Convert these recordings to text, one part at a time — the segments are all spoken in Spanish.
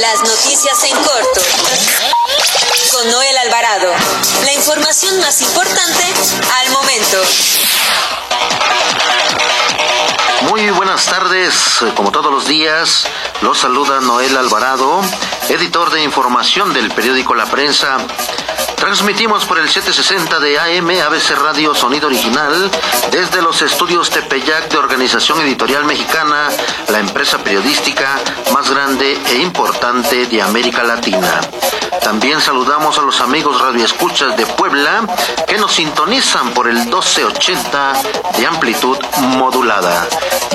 Las noticias en corto. Con Noel Alvarado. La información más importante al momento. Muy buenas tardes, como todos los días, los saluda Noel Alvarado, editor de información del periódico La Prensa. Transmitimos por el 760 de AM ABC Radio Sonido Original desde los estudios Tepeyac de Organización Editorial Mexicana, la empresa periodística más grande e importante de América Latina. También saludamos a los amigos radioescuchas de Puebla que nos sintonizan por el 1280 de amplitud modulada.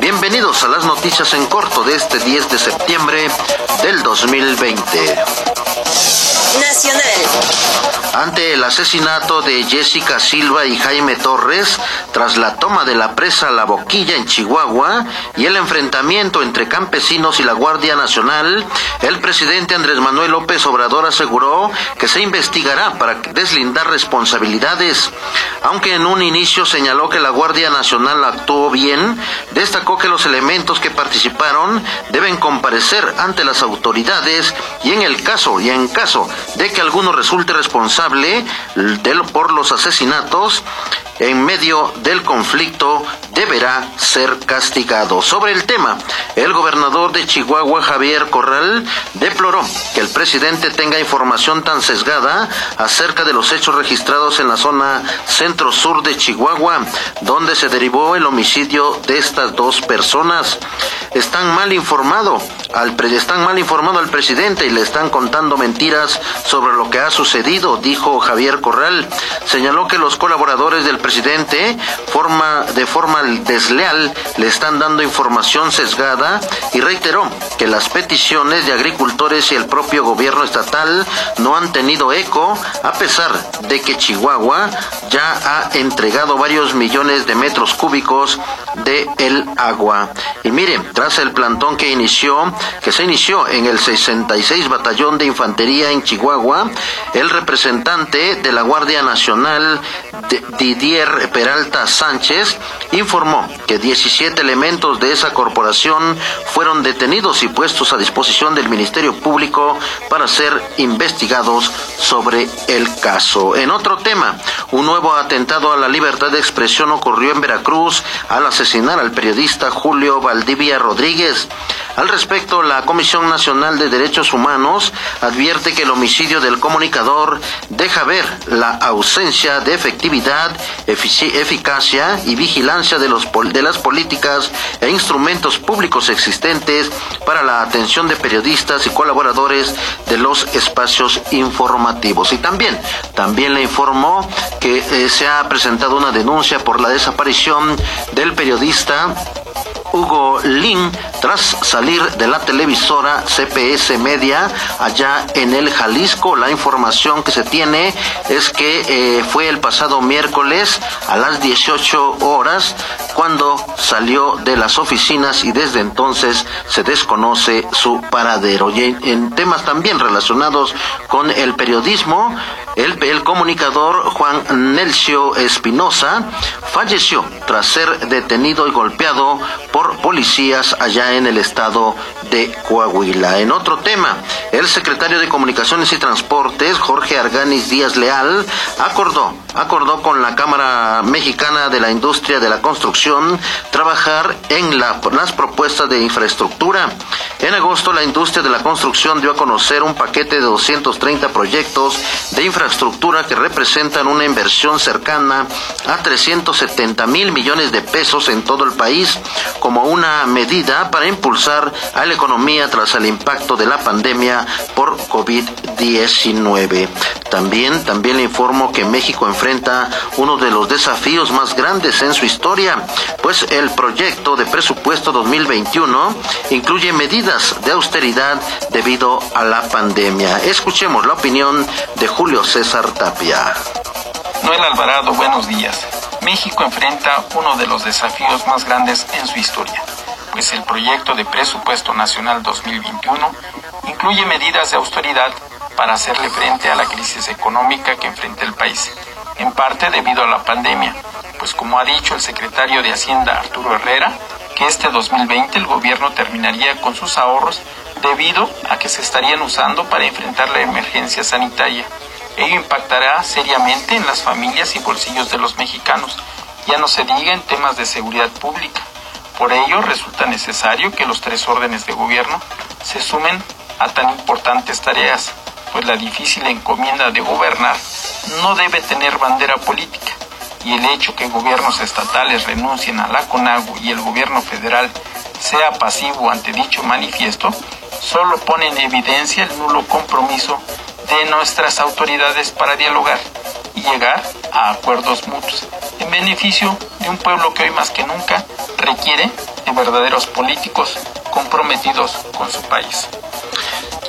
Bienvenidos a las noticias en corto de este 10 de septiembre del 2020. Nacional. Ante el asesinato de Jessica Silva y Jaime Torres, tras la toma de la presa La Boquilla en Chihuahua y el enfrentamiento entre campesinos y la Guardia Nacional, el presidente Andrés Manuel López Obrador aseguró que se investigará para deslindar responsabilidades. Aunque en un inicio señaló que la Guardia Nacional actuó bien, destacó que los elementos que participaron deben comparecer ante las autoridades y en el caso y en caso de que alguno resulte responsable por los asesinatos, en medio del conflicto deberá ser castigado. Sobre el tema, el gobernador de Chihuahua, Javier Corral, deploró que el presidente tenga información tan sesgada acerca de los hechos registrados en la zona centro-sur de Chihuahua, donde se derivó el homicidio de estas dos personas. Están mal informado al están mal informado al presidente y le están contando mentiras sobre lo que ha sucedido, dijo Javier Corral. Señaló que los colaboradores del presidente forma, de forma desleal le están dando información sesgada y reiteró que las peticiones de agricultores y el propio gobierno estatal no han tenido eco a pesar de que Chihuahua ya ha entregado varios millones de metros cúbicos de el agua. Y mire, tras el plantón que inició, que se inició en el 66 Batallón de Infantería en Chihuahua, el representante de la Guardia Nacional, Didier Peralta Sánchez, informó que 17 elementos de esa corporación fueron detenidos y puestos a disposición del Ministerio Público para ser investigados sobre el caso. En otro tema, un nuevo atentado a la libertad de expresión ocurrió en Veracruz al asesinar al periodista Julio Valdivia Rodríguez. Al respecto, la Comisión Nacional de Derechos Humanos advierte que el homicidio del comunicador deja ver la ausencia de efectividad, eficacia y vigilancia de, los, de las políticas e instrumentos públicos existentes para la atención de periodistas y colaboradores de los espacios informativos. Y también, también le informó que eh, se ha presentado una denuncia por la desaparición del periodista Hugo Lin tras salir de la televisora CPS Media allá en el Jalisco. La información que se tiene es que eh, fue el pasado miércoles a las 18 horas cuando salió de las oficinas y desde entonces se desconoce su paradero. Y en temas también relacionados con el periodismo, el, comunicador Juan Nelcio Espinosa falleció tras ser detenido y golpeado por policías allá en el estado de Coahuila. En otro tema, el secretario de Comunicaciones y Transportes, Jorge Arganis Díaz Leal, acordó, acordó con la Cámara Mexicana de la Industria de la Construcción trabajar en las propuestas de infraestructura. En agosto, la industria de la construcción dio a conocer un paquete de 230 proyectos de infraestructura que representan una inversión cercana a 370 mil millones de pesos en todo el país como una medida para impulsar a la economía tras el impacto de la pandemia por COVID-19. También, también le informo que México enfrenta uno de los desafíos más grandes en su historia, pues el proyecto de presupuesto 2021 incluye medidas de austeridad debido a la pandemia. Escuchemos la opinión de Julio César Tapia. Noel Alvarado, buenos días. México enfrenta uno de los desafíos más grandes en su historia, pues el proyecto de presupuesto nacional 2021 incluye medidas de austeridad para hacerle frente a la crisis económica que enfrenta el país, en parte debido a la pandemia, pues como ha dicho el secretario de Hacienda Arturo Herrera, que este 2020 el gobierno terminaría con sus ahorros debido a que se estarían usando para enfrentar la emergencia sanitaria. Ello impactará seriamente en las familias y bolsillos de los mexicanos, ya no se diga en temas de seguridad pública. Por ello resulta necesario que los tres órdenes de gobierno se sumen a tan importantes tareas, pues la difícil encomienda de gobernar no debe tener bandera política y el hecho que gobiernos estatales renuncien a la CONAGU y el gobierno federal sea pasivo ante dicho manifiesto, solo pone en evidencia el nulo compromiso de nuestras autoridades para dialogar y llegar a acuerdos mutuos en beneficio un pueblo que hoy más que nunca requiere de verdaderos políticos comprometidos con su país.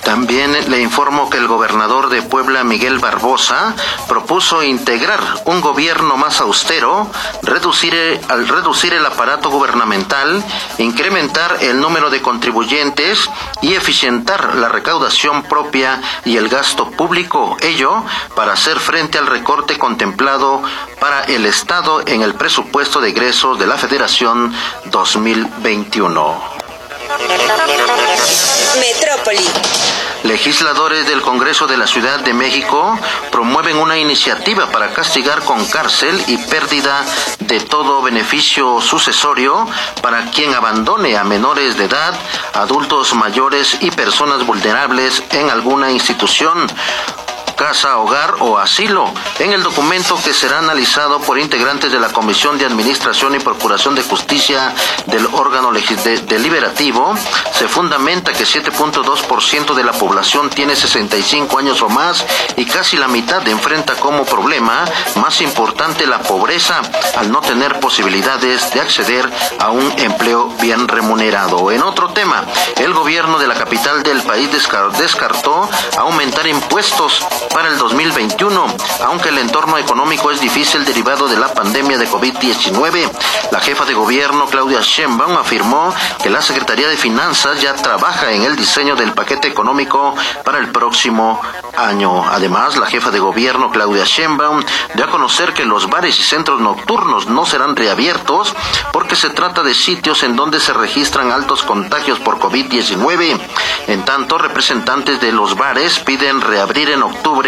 También le informo que el gobernador de Puebla, Miguel Barbosa, propuso integrar un gobierno más austero, reducir, al reducir el aparato gubernamental, incrementar el número de contribuyentes y eficientar la recaudación propia y el gasto público, ello para hacer frente al recorte contemplado para el Estado en el presupuesto de egresos de la Federación 2021. Metrópoli. Legisladores del Congreso de la Ciudad de México promueven una iniciativa para castigar con cárcel y pérdida de todo beneficio sucesorio para quien abandone a menores de edad, adultos mayores y personas vulnerables en alguna institución casa, hogar o asilo. En el documento que será analizado por integrantes de la Comisión de Administración y Procuración de Justicia del órgano deliberativo, se fundamenta que 7.2% de la población tiene 65 años o más y casi la mitad enfrenta como problema más importante la pobreza al no tener posibilidades de acceder a un empleo bien remunerado. En otro tema, el gobierno de la capital del país descartó aumentar impuestos para el 2021, aunque el entorno económico es difícil derivado de la pandemia de COVID-19. La jefa de gobierno, Claudia Sheinbaum, afirmó que la Secretaría de Finanzas ya trabaja en el diseño del paquete económico para el próximo año. Además, la jefa de gobierno, Claudia Sheinbaum, dio a conocer que los bares y centros nocturnos no serán reabiertos porque se trata de sitios en donde se registran altos contagios por COVID-19. En tanto, representantes de los bares piden reabrir en octubre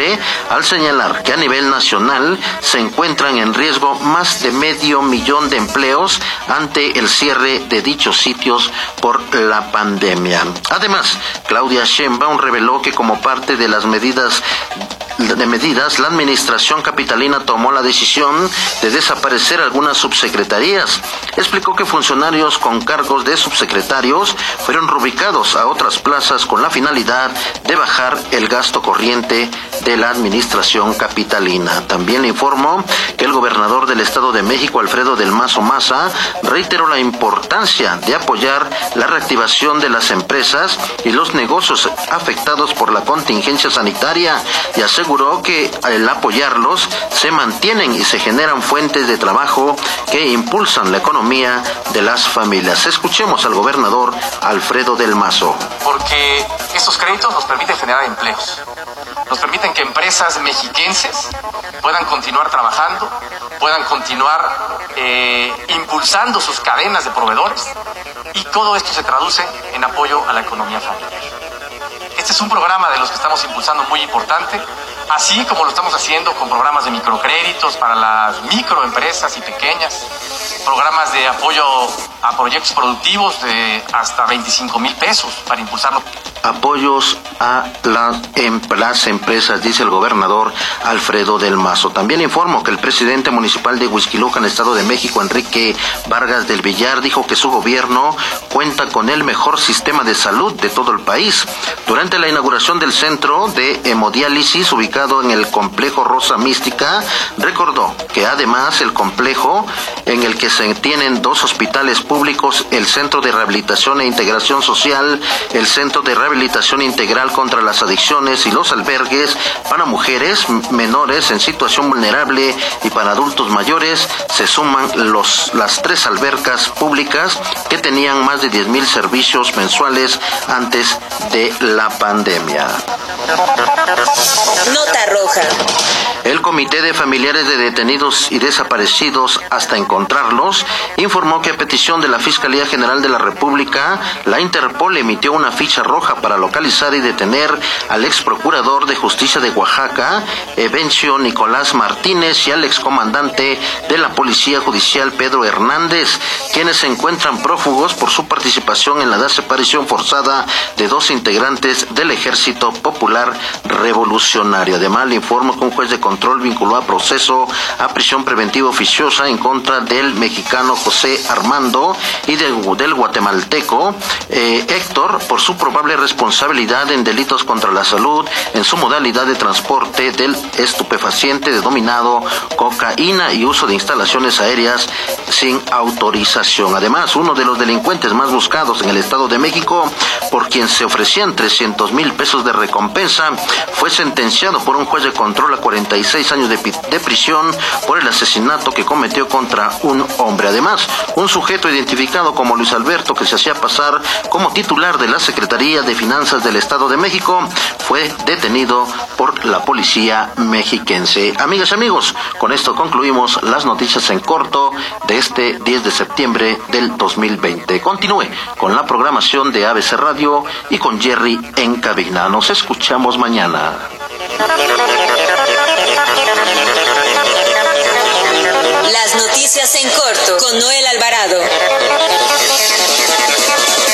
al señalar que a nivel nacional se encuentran en riesgo más de medio millón de empleos ante el cierre de dichos sitios por la pandemia. Además, Claudia Sheinbaum reveló que como parte de las medidas de medidas, la administración capitalina tomó la decisión de desaparecer algunas subsecretarías. Explicó que funcionarios con cargos de subsecretarios fueron reubicados a otras plazas con la finalidad de bajar el gasto corriente de la administración capitalina. También le informó que el gobernador del Estado de México, Alfredo del Mazo Maza, reiteró la importancia de apoyar la reactivación de las empresas y los negocios afectados por la contingencia sanitaria y aseguró que al apoyarlos se mantienen y se generan fuentes de trabajo que impulsan la economía de las familias. Escuchemos al gobernador Alfredo del Mazo. Porque estos créditos nos permiten generar empleos nos permiten que empresas mexiquenses puedan continuar trabajando, puedan continuar eh, impulsando sus cadenas de proveedores y todo esto se traduce en apoyo a la economía familiar. Este es un programa de los que estamos impulsando muy importante, así como lo estamos haciendo con programas de microcréditos para las microempresas y pequeñas, programas de apoyo a proyectos productivos de hasta 25 mil pesos para impulsarlo apoyos a em, las, empresas, dice el gobernador Alfredo del Mazo. También informo que el presidente municipal de en Estado de México, Enrique Vargas del Villar, dijo que su gobierno cuenta con el mejor sistema de salud de todo el país. Durante la inauguración del centro de hemodiálisis ubicado en el complejo Rosa Mística, recordó que además el complejo en el que se tienen dos hospitales públicos, el Centro de Rehabilitación e Integración Social, el Centro de Rehabilitación integral contra las adicciones y los albergues para mujeres menores en situación vulnerable y para adultos mayores se suman los, las tres albercas públicas que tenían más de 10.000 servicios mensuales antes de la pandemia. Nota roja. El Comité de Familiares de Detenidos y Desaparecidos hasta encontrarlos informó que a petición de la Fiscalía General de la República, la Interpol emitió una ficha roja para localizar y detener al ex procurador de justicia de Oaxaca, Evencio Nicolás Martínez, y al excomandante de la Policía Judicial, Pedro Hernández, quienes se encuentran prófugos por su participación en la desaparición forzada de dos integrantes del Ejército Popular Revolucionario. Además, le informo que un juez de control vinculó a proceso a prisión preventiva oficiosa en contra del mexicano José Armando y del, guatemalteco eh, Héctor por su probable responsabilidad en delitos contra la salud en su modalidad de transporte del estupefaciente denominado cocaína y uso de instalaciones aéreas sin autorización. Además, uno de los delincuentes más buscados en el Estado de México, por quien se ofrecían 300 mil pesos de recompensa, fue sentenciado por un juez de control a 46 años de, prisión por el asesinato que cometió contra hombre. Además, un sujeto identificado como Luis Alberto, que se hacía pasar como titular de la Secretaría de Finanzas del Estado de México, fue detenido por la policía mexiquense. Amigas y amigos, con esto concluimos las noticias en corto de este 10 de septiembre del 2020. Continúe con la programación de ABC Radio y con Jerry en cabina. Nos escuchamos mañana. Las noticias en corto con Noel Alvarado.